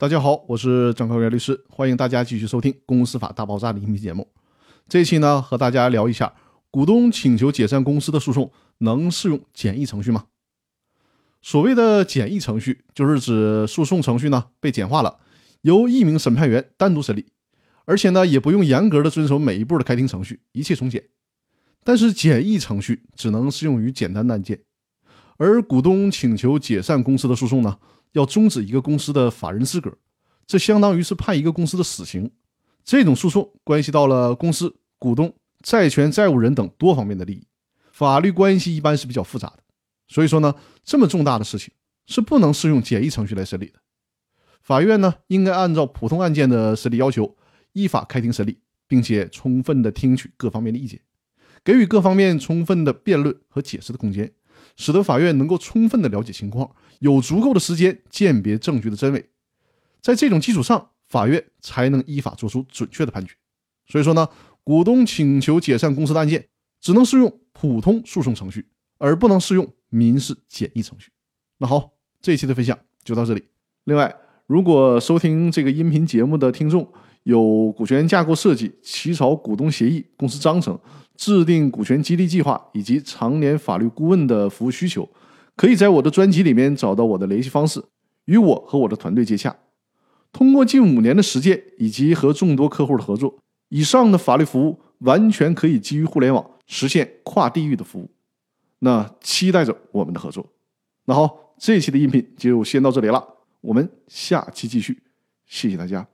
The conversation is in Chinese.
大家好，我是张高元律师，欢迎大家继续收听《公司法大爆炸》的音频节目。这期呢，和大家聊一下股东请求解散公司的诉讼能适用简易程序吗？所谓的简易程序，就是指诉讼程序呢被简化了，由一名审判员单独审理，而且呢也不用严格的遵守每一步的开庭程序，一切从简。但是简易程序只能适用于简单的案件，而股东请求解散公司的诉讼呢？要终止一个公司的法人资格，这相当于是判一个公司的死刑。这种诉讼关系到了公司、股东、债权债务人等多方面的利益，法律关系一般是比较复杂的。所以说呢，这么重大的事情是不能适用简易程序来审理的。法院呢，应该按照普通案件的审理要求，依法开庭审理，并且充分的听取各方面的意见，给予各方面充分的辩论和解释的空间。使得法院能够充分的了解情况，有足够的时间鉴别证据的真伪，在这种基础上，法院才能依法作出准确的判决。所以说呢，股东请求解散公司的案件只能适用普通诉讼程序，而不能适用民事简易程序。那好，这一期的分享就到这里。另外，如果收听这个音频节目的听众有股权架构设计、起草股东协议、公司章程。制定股权激励计划以及常年法律顾问的服务需求，可以在我的专辑里面找到我的联系方式，与我和我的团队接洽。通过近五年的实践以及和众多客户的合作，以上的法律服务完全可以基于互联网实现跨地域的服务。那期待着我们的合作。那好，这期的音频就先到这里了，我们下期继续，谢谢大家。